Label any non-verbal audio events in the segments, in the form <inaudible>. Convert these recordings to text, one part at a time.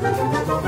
Música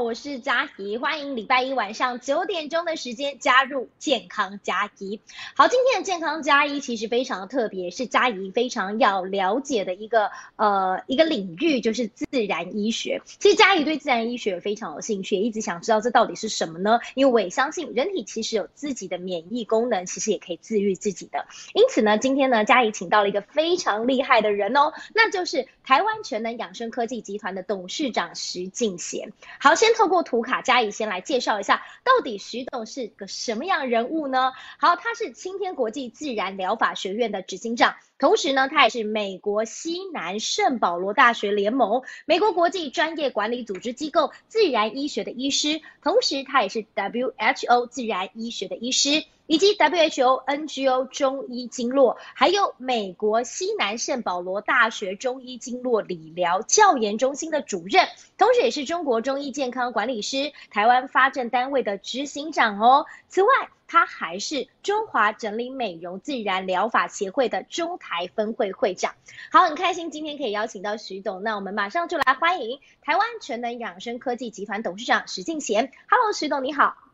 我是嘉怡，欢迎礼拜一晚上九点钟的时间加入健康嘉怡。好，今天的健康嘉怡其实非常的特别，是嘉怡非常要了解的一个呃一个领域，就是自然医学。其实嘉怡对自然医学非常有兴趣，一直想知道这到底是什么呢？因为我也相信人体其实有自己的免疫功能，其实也可以治愈自己的。因此呢，今天呢，嘉怡请到了一个非常厉害的人哦，那就是台湾全能养生科技集团的董事长徐敬贤。好，先透过图卡加以先来介绍一下，到底徐董是个什么样人物呢？好，他是青天国际自然疗法学院的执行长，同时呢，他也是美国西南圣保罗大学联盟、美国国际专业管理组织机构自然医学的医师，同时他也是 WHO 自然医学的医师。以及 WHO NGO 中医经络，还有美国西南圣保罗大学中医经络理疗教研中心的主任，同时也是中国中医健康管理师台湾发证单位的执行长哦。此外，他还是中华整理美容自然疗法协会的中台分会会长。好，很开心今天可以邀请到徐董，那我们马上就来欢迎台湾全能养生科技集团董事长徐敬贤。Hello，徐董你好。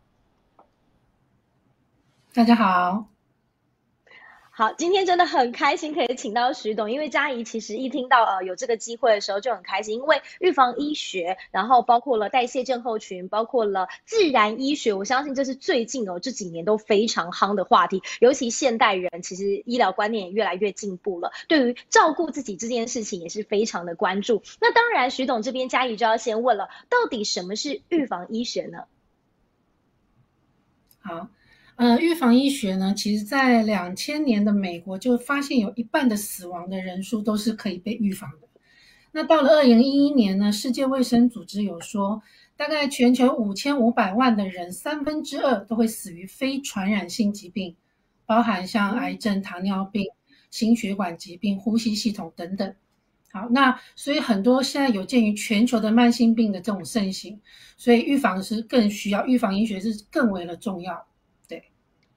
大家好，好，今天真的很开心可以请到徐董，因为嘉怡其实一听到呃有这个机会的时候就很开心，因为预防医学，然后包括了代谢症候群，包括了自然医学，我相信这是最近哦这几年都非常夯的话题，尤其现代人其实医疗观念也越来越进步了，对于照顾自己这件事情也是非常的关注。那当然，徐董这边嘉怡就要先问了，到底什么是预防医学呢？好。呃，预防医学呢，其实在两千年的美国就发现有一半的死亡的人数都是可以被预防的。那到了二零一一年呢，世界卫生组织有说，大概全球五千五百万的人，三分之二都会死于非传染性疾病，包含像癌症、糖尿病、心血管疾病、呼吸系统等等。好，那所以很多现在有鉴于全球的慢性病的这种盛行，所以预防是更需要，预防医学是更为的重要。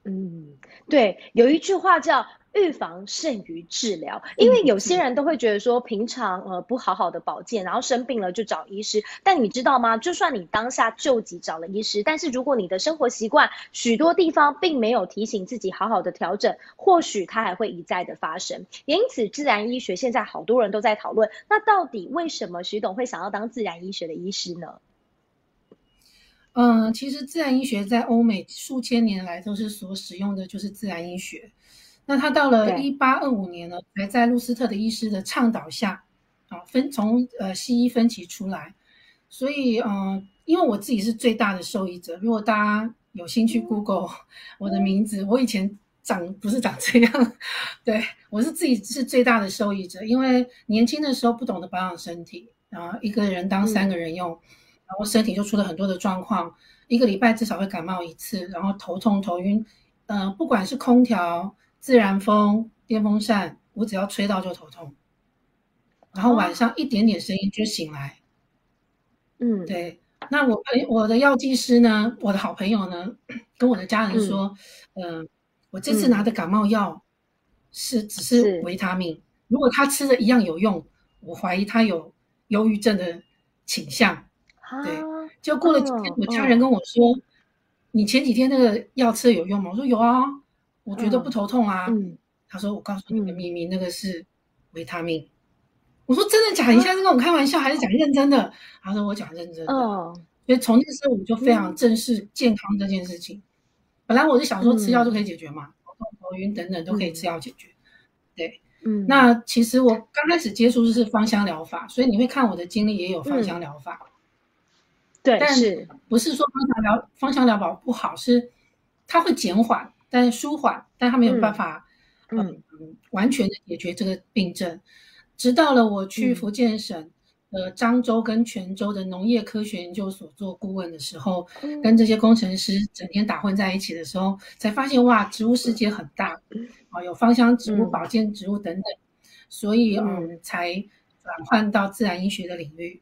嗯，对，有一句话叫“预防胜于治疗”，因为有些人都会觉得说，平常呃不好好的保健，然后生病了就找医师。但你知道吗？就算你当下救急找了医师，但是如果你的生活习惯许多地方并没有提醒自己好好的调整，或许它还会一再的发生。因此，自然医学现在好多人都在讨论，那到底为什么徐董会想要当自然医学的医师呢？嗯，其实自然医学在欧美数千年来都是所使用的，就是自然医学。那他到了一八二五年呢，才在路斯特的医师的倡导下，啊分从呃西医分歧出来。所以嗯，因为我自己是最大的受益者。如果大家有兴趣 Google <laughs> 我的名字，我以前长不是长这样，对我是自己是最大的受益者。因为年轻的时候不懂得保养身体，然后一个人当三个人用。然后身体就出了很多的状况，一个礼拜至少会感冒一次，然后头痛头晕，嗯，不管是空调、自然风、电风扇，我只要吹到就头痛，然后晚上一点点声音就醒来，嗯，对。那我朋我的药剂师呢，我的好朋友呢，跟我的家人说，嗯，我这次拿的感冒药是只是维他命，如果他吃的一样有用，我怀疑他有忧郁症的倾向。对，就过了几天，我家人跟我说：“你前几天那个药吃的有用吗？”我说：“有啊，我觉得不头痛啊。”他说：“我告诉你个秘密，那个是维他命。”我说：“真的假？你现在是跟我开玩笑还是讲认真的？”他说：“我讲认真的。”所以从那个时候我就非常正视健康这件事情。本来我是想说吃药就可以解决嘛，头痛、头晕等等都可以吃药解决。对，嗯，那其实我刚开始接触的是芳香疗法，所以你会看我的经历也有芳香疗法。对，但是不是说芳香疗芳香疗法不好？是它会减缓，但是舒缓，但它没有办法，嗯嗯，完全的解决这个病症。直到了我去福建省的漳州跟泉州的农业科学研究所做顾问的时候，跟这些工程师整天打混在一起的时候，才发现哇，植物世界很大，啊，有芳香植物、保健植物等等，所以嗯，才转换到自然医学的领域。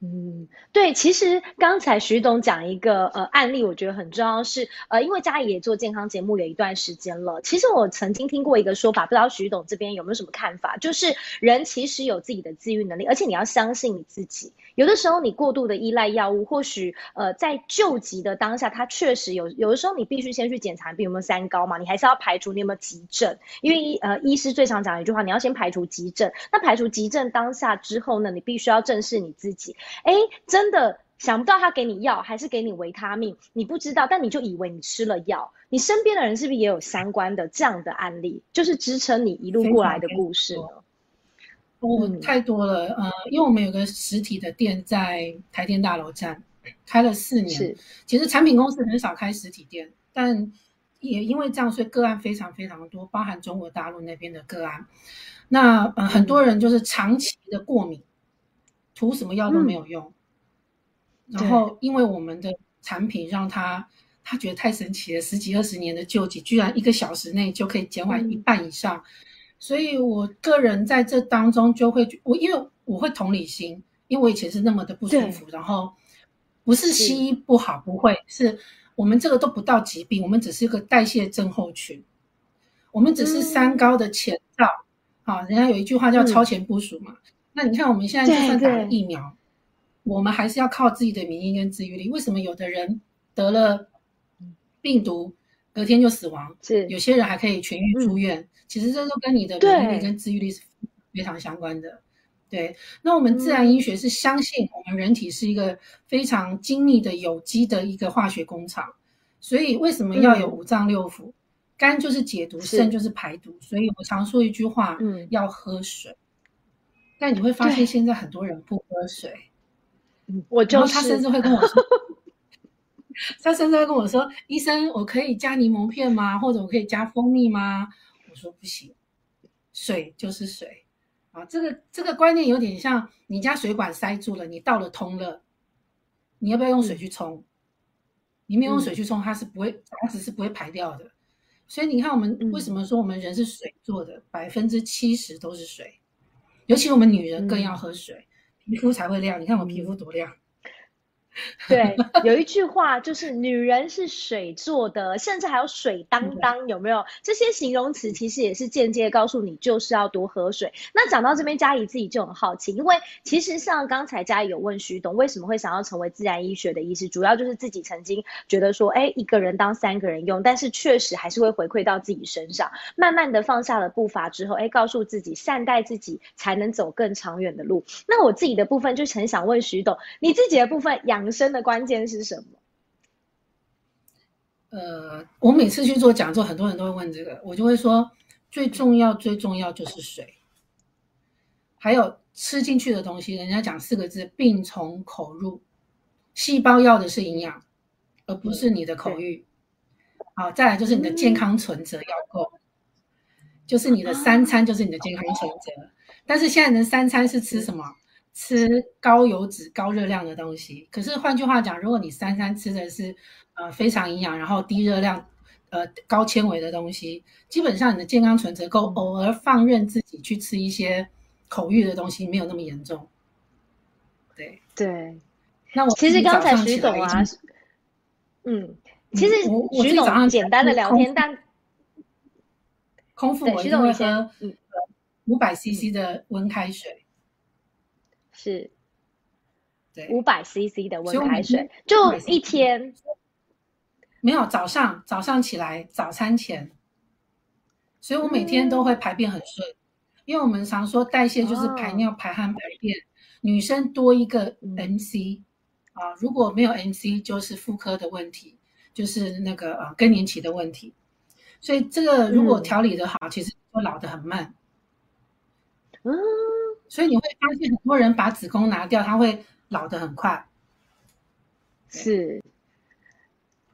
嗯，对，其实刚才徐董讲一个呃案例，我觉得很重要是呃，因为嘉怡也做健康节目有一段时间了。其实我曾经听过一个说法，不知道徐董这边有没有什么看法？就是人其实有自己的自愈能力，而且你要相信你自己。有的时候你过度的依赖药物，或许呃在救急的当下，它确实有有的时候你必须先去检查，比如有没有三高嘛，你还是要排除你有没有急症，因为呃医师最常讲一句话，你要先排除急症。那排除急症当下之后呢，你必须要正视你自己。哎，真的想不到他给你药还是给你维他命，你不知道，但你就以为你吃了药。你身边的人是不是也有相关的这样的案例，就是支撑你一路过来的故事呢？哦，太多了，呃，因为我们有个实体的店在台电大楼站，开了四年。是，其实产品公司很少开实体店，但也因为这样，所以个案非常非常多，包含中国大陆那边的个案。那呃，很多人就是长期的过敏。涂什么药都没有用，然后因为我们的产品让他他觉得太神奇了，十几二十年的救济居然一个小时内就可以减缓一半以上，所以我个人在这当中就会我因为我会同理心，因为我以前是那么的不舒服，然后不是西医不好，不会是我们这个都不到疾病，我们只是一个代谢症候群，我们只是三高的前兆，好，人家有一句话叫超前部署嘛。那你看，我们现在就算打了疫苗，我们还是要靠自己的免疫跟自愈力。为什么有的人得了病毒，隔天就死亡？是有些人还可以痊愈出院。其实这都跟你的免疫力跟自愈力是非常相关的。对，那我们自然医学是相信我们人体是一个非常精密的有机的一个化学工厂。所以为什么要有五脏六腑？肝就是解毒，肾就是排毒。所以我常说一句话：嗯，要喝水。但你会发现，现在很多人不喝水。嗯，我就他甚至会跟我说，<laughs> 他甚至会跟我说：“医生，我可以加柠檬片吗？或者我可以加蜂蜜吗？”我说：“不行，水就是水。”啊，这个这个观念有点像你家水管塞住了，你倒了通了，你要不要用水去冲？你没有用水去冲，它是不会杂质是不会排掉的。所以你看，我们为什么说我们人是水做的？百分之七十都是水。尤其我们女人更要喝水，皮肤才会亮。你看我皮肤多亮。<laughs> 对，有一句话就是女人是水做的，甚至还有水当当，有没有？这些形容词其实也是间接告诉你，就是要多喝水。那讲到这边，佳怡自己就很好奇，因为其实像刚才佳怡有问徐董，为什么会想要成为自然医学的医师？主要就是自己曾经觉得说，哎，一个人当三个人用，但是确实还是会回馈到自己身上。慢慢的放下了步伐之后，哎，告诉自己善待自己，才能走更长远的路。那我自己的部分就很想问徐董，你自己的部分养。生的关键是什么？呃，我每次去做讲座，很多人都会问这个，我就会说，最重要、最重要就是水，还有吃进去的东西。人家讲四个字：病从口入。细胞要的是营养，而不是你的口欲。好，再来就是你的健康存折要够，就是你的三餐就是你的健康存折。但是现在人三餐是吃什么？吃高油脂、高热量的东西，可是换句话讲，如果你三餐吃的是呃非常营养，然后低热量、呃高纤维的东西，基本上你的健康存折够，偶尔放任自己去吃一些口欲的东西，没有那么严重。对对，那我其实刚才徐总啊，嗯，其实徐总简单的聊天，但空腹我就会喝五百 CC 的温开水。是，对，五百 CC 的温开水，就一天。没有早上，早上起来早餐前，所以我每天都会排便很顺，因为我们常说代谢就是排尿、排汗、排便。女生多一个 MC 啊，如果没有 MC 就是妇科的问题，就是那个呃更年期的问题。所以这个如果调理的好，其实会老的很慢。嗯。所以你会发现，很多人把子宫拿掉，他会老得很快。是。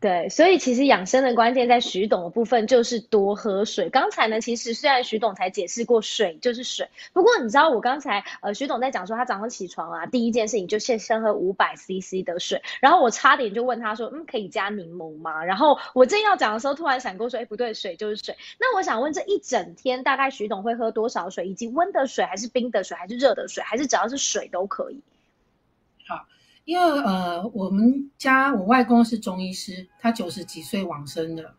对，所以其实养生的关键在徐董的部分就是多喝水。刚才呢，其实虽然徐董才解释过水就是水，不过你知道我刚才呃徐董在讲说他早上起床啊，第一件事情就先先喝五百 CC 的水，然后我差点就问他说，嗯，可以加柠檬吗？然后我正要讲的时候，突然闪过说，哎，不对，水就是水。那我想问，这一整天大概徐董会喝多少水？以及温的水还是冰的水还是热的水，还是只要是水都可以？好，因为呃，我们家我外公是中医师，他九十几岁往生的，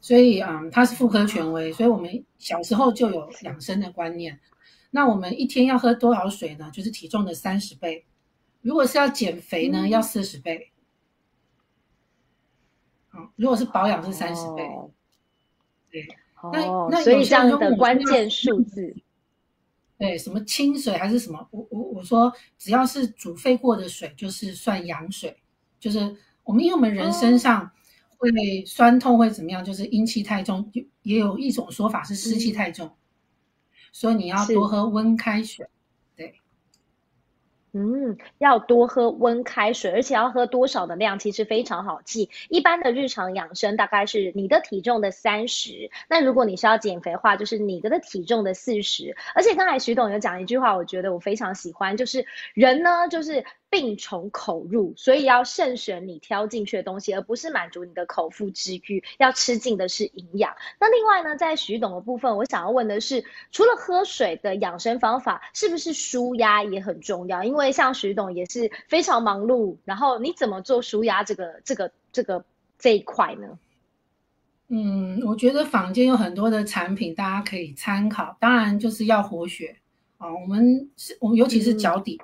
所以嗯，他是妇科权威，所以我们小时候就有养生的观念。那我们一天要喝多少水呢？就是体重的三十倍。如果是要减肥呢，要四十倍。好，如果是保养是三十倍。对，那那所以这样的关键数字。对，什么清水还是什么？我我我说，只要是煮沸过的水，就是算阳水。就是我们因为我们人身上会酸痛会怎么样？就是阴气太重，也有一种说法是湿气太重，所以你要多喝温开水。嗯，要多喝温开水，而且要喝多少的量，其实非常好记。一般的日常养生大概是你的体重的三十，那如果你是要减肥的话，就是你的体重的四十。而且刚才徐董有讲一句话，我觉得我非常喜欢，就是人呢，就是。病从口入，所以要慎选你挑进去的东西，而不是满足你的口腹之欲。要吃进的是营养。那另外呢，在徐董的部分，我想要问的是，除了喝水的养生方法，是不是舒压也很重要？因为像徐董也是非常忙碌，然后你怎么做舒压这个、这个、这个这一块呢？嗯，我觉得坊间有很多的产品，大家可以参考。当然就是要活血啊，我们是，我们尤其是脚底。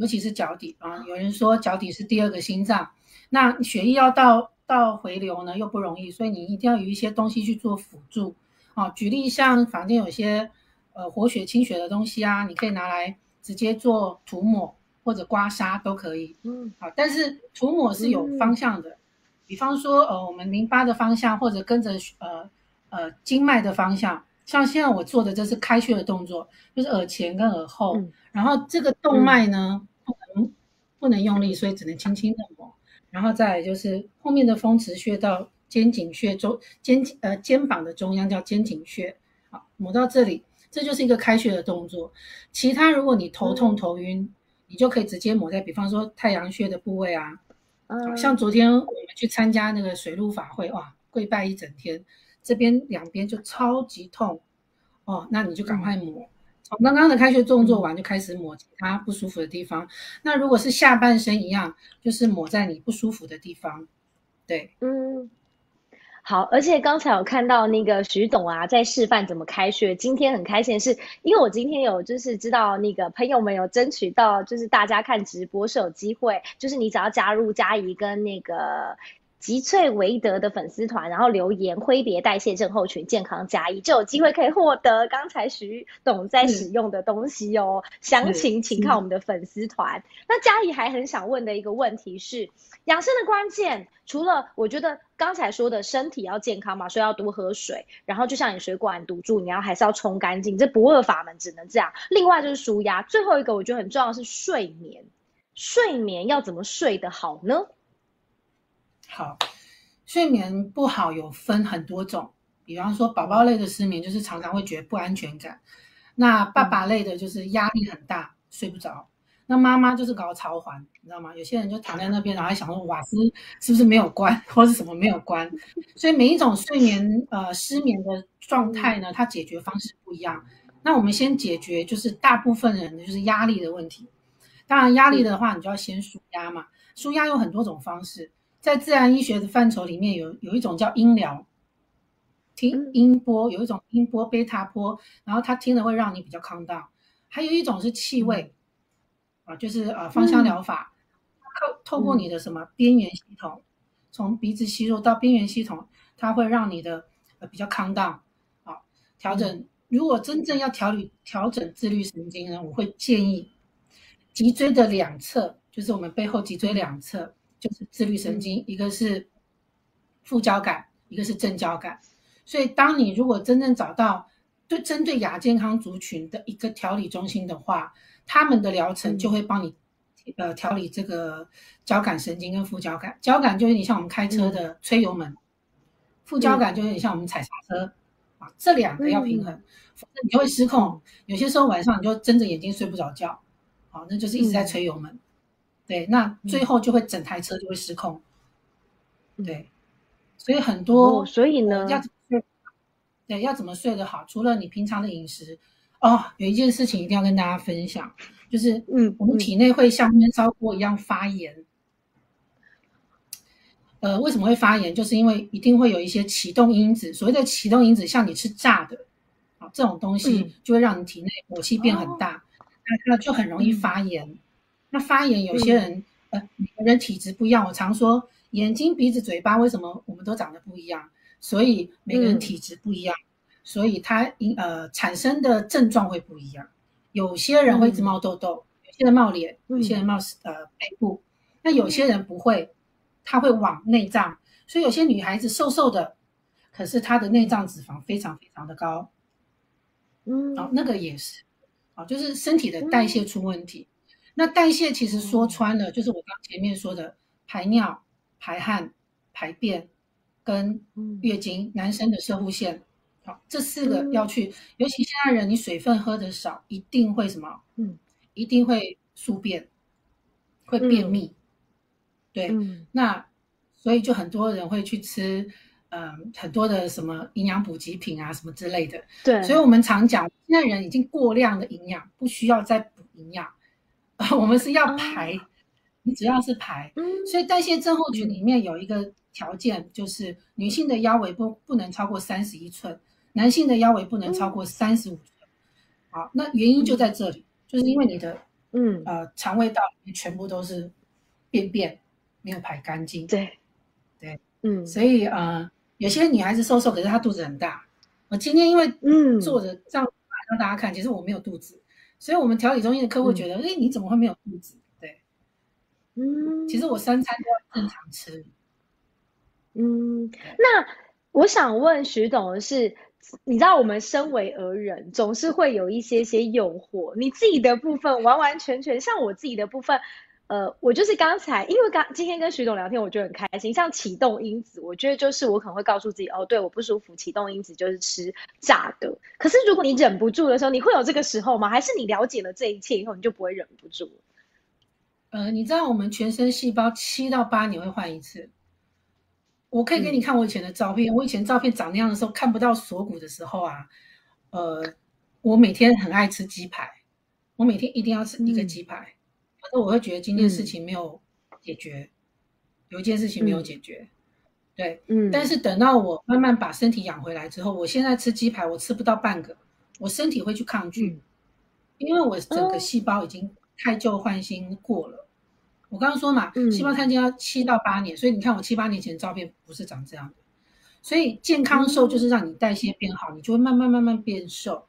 尤其是脚底啊，有人说脚底是第二个心脏，那血液要到到回流呢又不容易，所以你一定要有一些东西去做辅助啊。举例像房间有些呃活血清血的东西啊，你可以拿来直接做涂抹或者刮痧都可以。嗯，好，但是涂抹是有方向的，比方说呃我们淋巴的方向或者跟着呃呃经脉的方向。像现在我做的这是开穴的动作，就是耳前跟耳后，然后这个动脉呢不能用力，所以只能轻轻的抹。然后再就是后面的风池穴到肩颈穴中肩呃肩膀的中央叫肩颈穴，好抹到这里，这就是一个开穴的动作。其他如果你头痛头晕，你就可以直接抹在比方说太阳穴的部位啊。嗯，像昨天我们去参加那个水陆法会，哇，跪拜一整天。这边两边就超级痛哦，那你就赶快抹。从刚刚的开穴动作完就开始抹其他不舒服的地方。那如果是下半身一样，就是抹在你不舒服的地方。对，嗯，好。而且刚才有看到那个徐董啊，在示范怎么开穴。今天很开心的是，因为我今天有就是知道那个朋友们有争取到，就是大家看直播是有机会，就是你只要加入嘉怡跟那个。吉萃维德的粉丝团，然后留言挥别代谢症候群健康加一，就有机会可以获得刚才徐董在使用的东西哦。详情请看我们的粉丝团。那嘉怡还很想问的一个问题是，养生的关键，除了我觉得刚才说的身体要健康嘛，所以要多喝水，然后就像你水管堵住，你要还是要冲干净，这不二法门，只能这样。另外就是舒压，最后一个我觉得很重要是睡眠，睡眠要怎么睡得好呢？好，睡眠不好有分很多种，比方说宝宝类的失眠就是常常会觉得不安全感，那爸爸类的就是压力很大睡不着，那妈妈就是搞潮环，你知道吗？有些人就躺在那边，然后还想说瓦斯是不是没有关，或是什么没有关，<laughs> 所以每一种睡眠呃失眠的状态呢，它解决方式不一样。那我们先解决就是大部分人的就是压力的问题，当然压力的话，你就要先舒压嘛，舒压有很多种方式。在自然医学的范畴里面，有有一种叫音疗，听音波，有一种音波贝塔波，然后它听了会让你比较康荡。还有一种是气味，啊，就是呃芳香疗法，透透过你的什么边缘系统，从鼻子吸入到边缘系统，它会让你的呃比较康荡，啊，调整。如果真正要调理调整自律神经呢，我会建议脊椎的两侧，就是我们背后脊椎两侧。就是自律神经，一个是副交感，一个是正交感。所以，当你如果真正找到对针对亚健康族群的一个调理中心的话，他们的疗程就会帮你呃调理这个交感神经跟副交感。交感就有点像我们开车的吹油门，副交感就有点像我们踩刹车啊，这两个要平衡，否则你就会失控。有些时候晚上你就睁着眼睛睡不着觉，好，那就是一直在吹油门。对，那最后就会整台车就会失控。对，所以很多，所以呢，要睡，对，要怎么睡得好？除了你平常的饮食，哦，有一件事情一定要跟大家分享，就是嗯，我们体内会像闷烧锅一样发炎。呃，为什么会发炎？就是因为一定会有一些启动因子。所谓的启动因子，像你吃炸的啊这种东西，就会让你体内火气变很大，那那就很容易发炎。那发炎，有些人呃，每个人体质不一样。我常说，眼睛、鼻子、嘴巴，为什么我们都长得不一样？所以每个人体质不一样，所以它因呃产生的症状会不一样。有些人会一直冒痘痘，有些人冒脸，有些人冒呃背部，那有些人不会。他会往内脏，所以有些女孩子瘦瘦的，可是她的内脏脂肪非常非常的高，嗯，哦，那个也是，哦，就是身体的代谢出问题。那代谢其实说穿了，就是我刚前面说的排尿、排汗、排便跟月经，男生的射护腺，好，这四个要去。尤其现在人，你水分喝的少，一定会什么？嗯，一定会宿便，会便秘。对，那所以就很多人会去吃，嗯，很多的什么营养补给品啊，什么之类的。对，所以我们常讲，现在人已经过量的营养，不需要再补营养，<laughs> 我们是要排，你只要是排。嗯，所以代谢症候群里面有一个条件，就是女性的腰围不不能超过三十一寸，男性的腰围不能超过三十五寸。好，那原因就在这里，就是因为你的嗯呃肠胃道里面全部都是便便。没有排干净，对，对，嗯，所以呃，有些女孩子瘦瘦，可是她肚子很大。我今天因为嗯坐着这样让大家看，其实我没有肚子，所以我们调理中心的客户觉得，哎，你怎么会没有肚子？对，嗯，其实我三餐都要正常吃。嗯，那我想问徐董的是，你知道我们身为儿人，总是会有一些些诱惑，你自己的部分完完全全像我自己的部分。呃，我就是刚才，因为刚今天跟徐总聊天，我觉得很开心。像启动因子，我觉得就是我可能会告诉自己，哦，对，我不舒服，启动因子就是吃炸的。可是如果你忍不住的时候，你会有这个时候吗？还是你了解了这一切以后，你就不会忍不住？呃，你知道我们全身细胞七到八年会换一次。我可以给你看我以前的照片，我以前照片长那样的时候，看不到锁骨的时候啊，呃，我每天很爱吃鸡排，我每天一定要吃一个鸡排。那我会觉得今天事情没有解决，有一件事情没有解决，对，嗯。但是等到我慢慢把身体养回来之后，我现在吃鸡排，我吃不到半个，我身体会去抗拒，因为我整个细胞已经太旧换新过了。我刚刚说嘛，细胞碳基要七到八年，所以你看我七八年前照片不是长这样的。所以健康瘦就是让你代谢变好，你就会慢慢慢慢变瘦。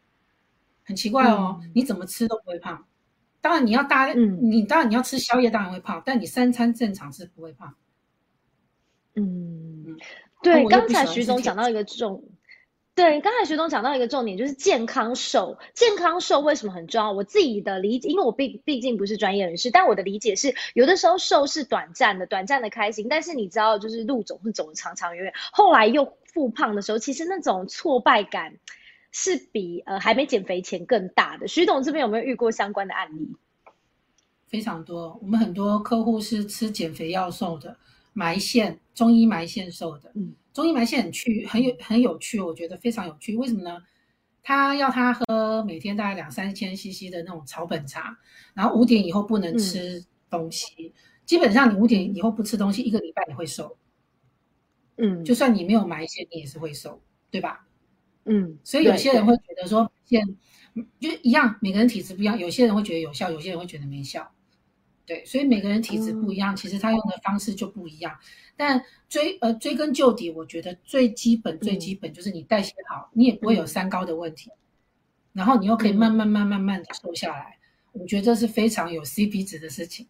很奇怪哦，你怎么吃都不会胖。当然你要大，你当然你要吃宵夜，当然会胖，但你三餐正常是不会胖。嗯，对，刚才徐总讲到一个重，对，刚才徐总讲到一个重点，就是健康瘦。健康瘦为什么很重要？我自己的理解，因为我毕毕竟不是专业人士，但我的理解是，有的时候瘦是短暂的，短暂的开心，但是你知道，就是路总是走的长长远远，后来又复胖的时候，其实那种挫败感。是比呃还没减肥前更大的。徐董这边有没有遇过相关的案例？非常多，我们很多客户是吃减肥药瘦的，埋线中医埋线瘦的。嗯，中医埋线很趣，很有很有趣，我觉得非常有趣。为什么呢？他要他喝每天大概两三千 CC 的那种草本茶，然后五点以后不能吃东西。基本上你五点以后不吃东西，一个礼拜你会瘦。嗯，就算你没有埋线，你也是会瘦，对吧？嗯，所以有些人会觉得说，现就一样，每个人体质不一样，有些人会觉得有效，有些人会觉得没效。对，所以每个人体质不一样，其实他用的方式就不一样。但追呃追根究底，我觉得最基本最基本就是你代谢好，你也不会有三高的问题，然后你又可以慢慢慢慢慢的瘦下来。我觉得这是非常有 CP 值的事情。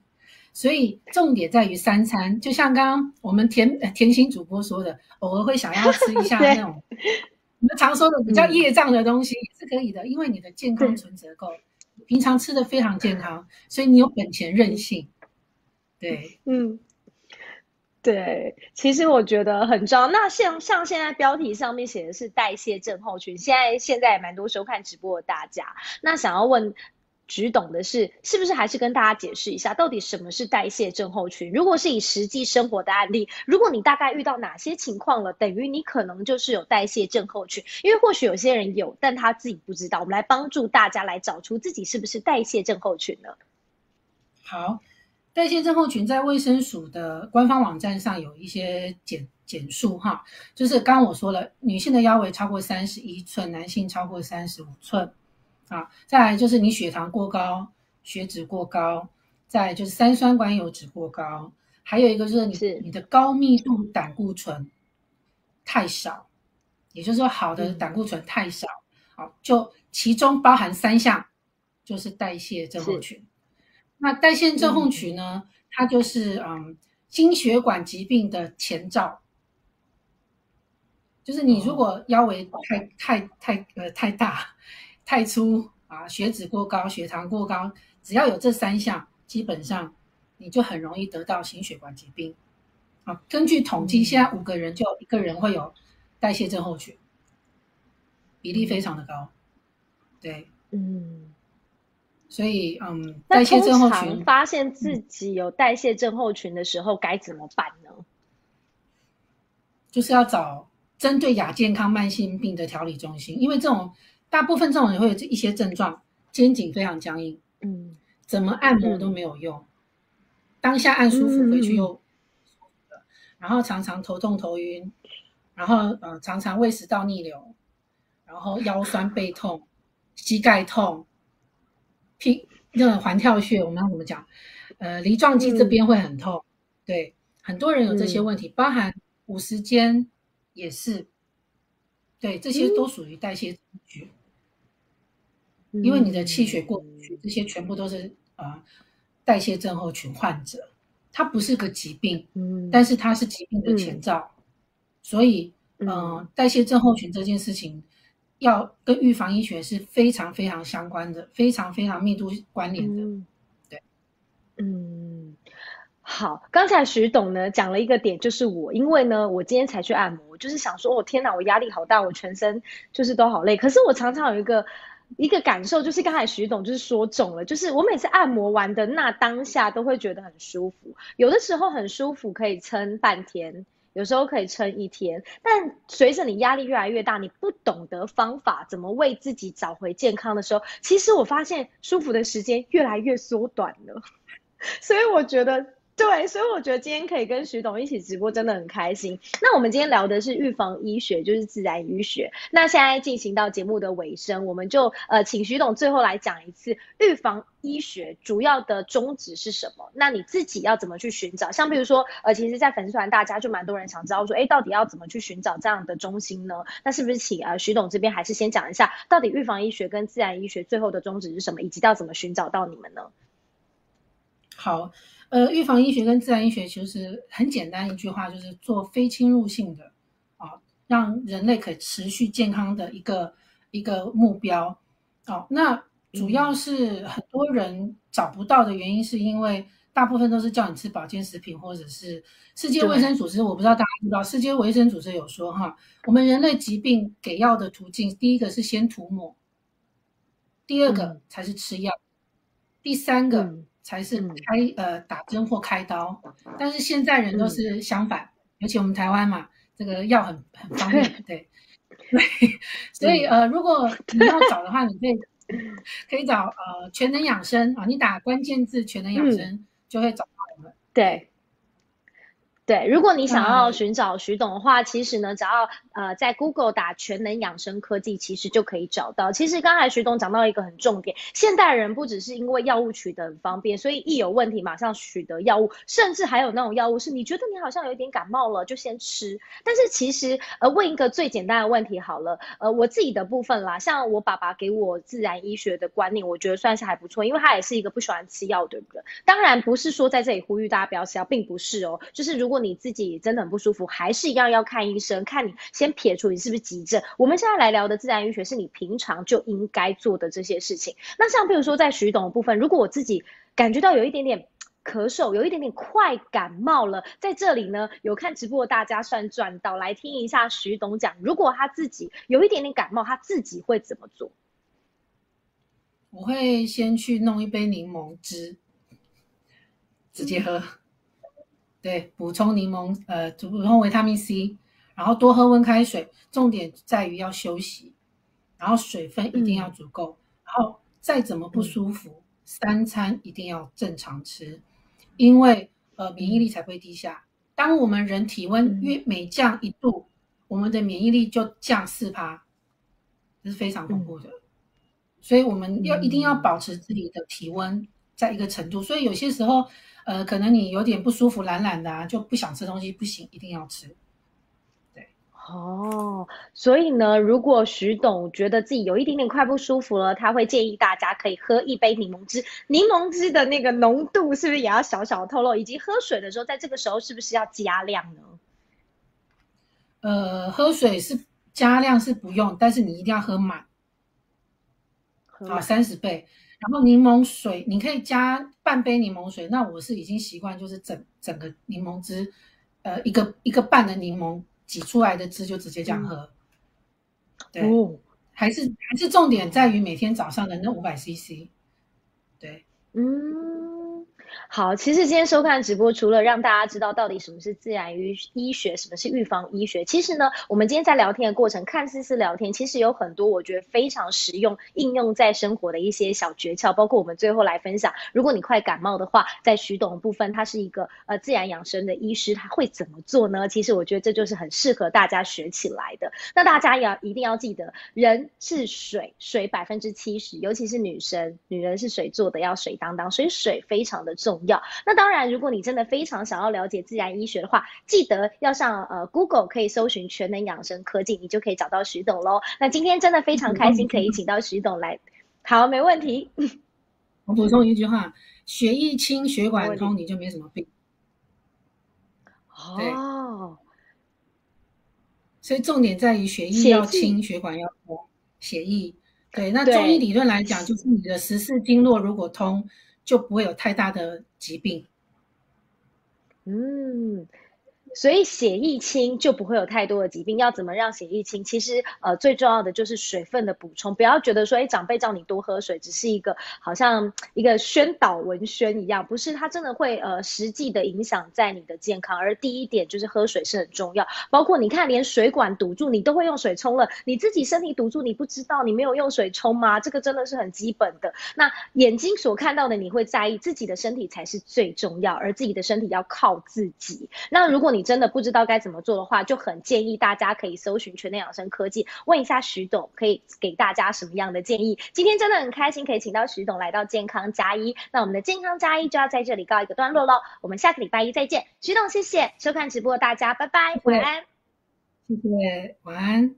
所以重点在于三餐，就像刚刚我们甜甜心主播说的，偶尔会想要吃一下那种。我们常说的比较业障的东西也是可以的，因为你的健康存折够，平常吃的非常健康，所以你有本钱任性。对，嗯，对，其实我觉得很重要。那像像现在标题上面写的是代谢症候群，现在现在也蛮多收看直播的大家，那想要问。徐董的是，是不是还是跟大家解释一下，到底什么是代谢症候群？如果是以实际生活的案例，如果你大概遇到哪些情况了，等于你可能就是有代谢症候群，因为或许有些人有，但他自己不知道。我们来帮助大家来找出自己是不是代谢症候群呢？好，代谢症候群在卫生署的官方网站上有一些简简述哈，就是刚刚我说了，女性的腰围超过三十一寸，男性超过三十五寸。啊，再来就是你血糖过高、血脂过高，再就是三酸甘油脂过高，还有一个就是你你的高密度胆固醇太少，也就是说好的胆固醇太少，好，就其中包含三项，就是代谢症候群。那代谢症候群呢，它就是嗯心血管疾病的前兆，就是你如果腰围太太太呃太大。太粗啊，血脂过高，血糖过高，只要有这三项，基本上你就很容易得到心血管疾病。啊，根据统计，现在五个人就一个人会有代谢症候群，比例非常的高。对，嗯，所以嗯，代谢症候群发现自己有代谢症候群的时候该怎么办呢？就是要找针对亚健康慢性病的调理中心，因为这种。大部分这种人会有一些症状，肩颈非常僵硬，嗯，怎么按摩都没有用，当下按舒服，回去又，然后常常头痛头晕，然后呃常常胃食道逆流，然后腰酸背痛，<laughs> 膝盖痛，屁那个环跳穴我们要怎么讲？呃梨状肌这边会很痛，对，很多人有这些问题，包含五十肩也是，对，这些都属于代谢症因为你的气血过不去，这些全部都是啊代谢症候群患者，它不是个疾病，嗯，但是它是疾病的前兆，所以嗯，代谢症候群这件事情要跟预防医学是非常非常相关的，非常非常密度关联的，对，嗯，好，刚才徐董呢讲了一个点，就是我，因为呢我今天才去按摩，就是想说，哦天哪，我压力好大，我全身就是都好累，可是我常常有一个。一个感受就是刚才徐董就是说中了，就是我每次按摩完的那当下都会觉得很舒服，有的时候很舒服可以撑半天，有时候可以撑一天，但随着你压力越来越大，你不懂得方法怎么为自己找回健康的时候，其实我发现舒服的时间越来越缩短了，所以我觉得。对，所以我觉得今天可以跟徐董一起直播真的很开心。那我们今天聊的是预防医学，就是自然医学。那现在进行到节目的尾声，我们就呃请徐董最后来讲一次预防医学主要的宗旨是什么？那你自己要怎么去寻找？像比如说呃，其实，在粉丝团大家就蛮多人想知道说，哎，到底要怎么去寻找这样的中心呢？那是不是请呃徐董这边还是先讲一下，到底预防医学跟自然医学最后的宗旨是什么，以及要怎么寻找到你们呢？好。呃，预防医学跟自然医学其实很简单一句话，就是做非侵入性的啊，让人类可以持续健康的一个一个目标。哦，那主要是很多人找不到的原因，是因为大部分都是叫你吃保健食品，或者是世界卫生组织，我不知道大家知道，世界卫生组织有说哈，我们人类疾病给药的途径，第一个是先涂抹，第二个才是吃药，第三个。才是开呃打针或开刀，但是现在人都是相反，尤其我们台湾嘛，这个药很很方便，对 <laughs> 对，所以呃，如果你要找的话，你可以可以找呃全能养生啊，你打关键字全能养生就会找到我们，对。对，如果你想要寻找徐董的话，其实呢，只要呃在 Google 打全能养生科技，其实就可以找到。其实刚才徐董讲到一个很重点，现代人不只是因为药物取得很方便，所以一有问题马上取得药物，甚至还有那种药物是你觉得你好像有一点感冒了就先吃。但是其实呃问一个最简单的问题好了，呃我自己的部分啦，像我爸爸给我自然医学的观念，我觉得算是还不错，因为他也是一个不喜欢吃药的人。当然不是说在这里呼吁大家不要吃药，并不是哦，就是如果你自己真的很不舒服，还是一样要看医生，看你先撇除你是不是急症。我们现在来聊的自然医学是你平常就应该做的这些事情。那像比如说在徐董的部分，如果我自己感觉到有一点点咳嗽，有一点点快感冒了，在这里呢有看直播的大家算赚到，来听一下徐董讲，如果他自己有一点点感冒，他自己会怎么做？我会先去弄一杯柠檬汁，直接喝。对，补充柠檬，呃，补充维他命 C，然后多喝温开水。重点在于要休息，然后水分一定要足够。然后再怎么不舒服，三餐一定要正常吃，因为呃免疫力才会低下。当我们人体温越每降一度，我们的免疫力就降四趴，这是非常恐怖的。所以我们要一定要保持自己的体温在一个程度。所以有些时候。呃，可能你有点不舒服、懒懒的啊，就不想吃东西，不行，一定要吃。对，哦，所以呢，如果徐董觉得自己有一点点快不舒服了，他会建议大家可以喝一杯柠檬汁。柠檬汁的那个浓度是不是也要小小透露？以及喝水的时候，在这个时候是不是要加量呢？呃，喝水是加量是不用，但是你一定要喝满，好，三十倍。然后柠檬水，你可以加半杯柠檬水。那我是已经习惯，就是整整个柠檬汁，呃，一个一个半的柠檬挤出来的汁就直接这样喝。对，还是还是重点在于每天早上的那五百 CC。对，嗯。好，其实今天收看直播，除了让大家知道到底什么是自然医医学，什么是预防医学，其实呢，我们今天在聊天的过程，看似是聊天，其实有很多我觉得非常实用、应用在生活的一些小诀窍，包括我们最后来分享，如果你快感冒的话，在徐董部分，他是一个呃自然养生的医师，他会怎么做呢？其实我觉得这就是很适合大家学起来的。那大家要一定要记得，人是水，水百分之七十，尤其是女生，女人是水做的，要水当当，所以水非常的重。要那当然，如果你真的非常想要了解自然医学的话，记得要上呃 Google 可以搜寻全能养生科技，你就可以找到徐董喽。那今天真的非常开心可以请到徐董来，好，没问题。<laughs> 我补充一句话：血液清，血管通，你就没什么病。哦。所以重点在于血液要清，血管要通，血液。对，那中医理论来讲，就是你的十四经络如果通。就不会有太大的疾病。嗯。所以血液清就不会有太多的疾病。要怎么让血液清？其实呃最重要的就是水分的补充。不要觉得说，哎，长辈叫你多喝水，只是一个好像一个宣导文宣一样，不是，它真的会呃实际的影响在你的健康。而第一点就是喝水是很重要。包括你看，连水管堵住你都会用水冲了，你自己身体堵住你不知道，你没有用水冲吗？这个真的是很基本的。那眼睛所看到的你会在意，自己的身体才是最重要，而自己的身体要靠自己。那如果你真的不知道该怎么做的话，就很建议大家可以搜寻全能养生科技，问一下徐董，可以给大家什么样的建议。今天真的很开心，可以请到徐董来到健康加一，那我们的健康加一就要在这里告一个段落喽。我们下个礼拜一再见，徐董，谢谢收看直播，大家拜拜，晚安，谢谢，晚安。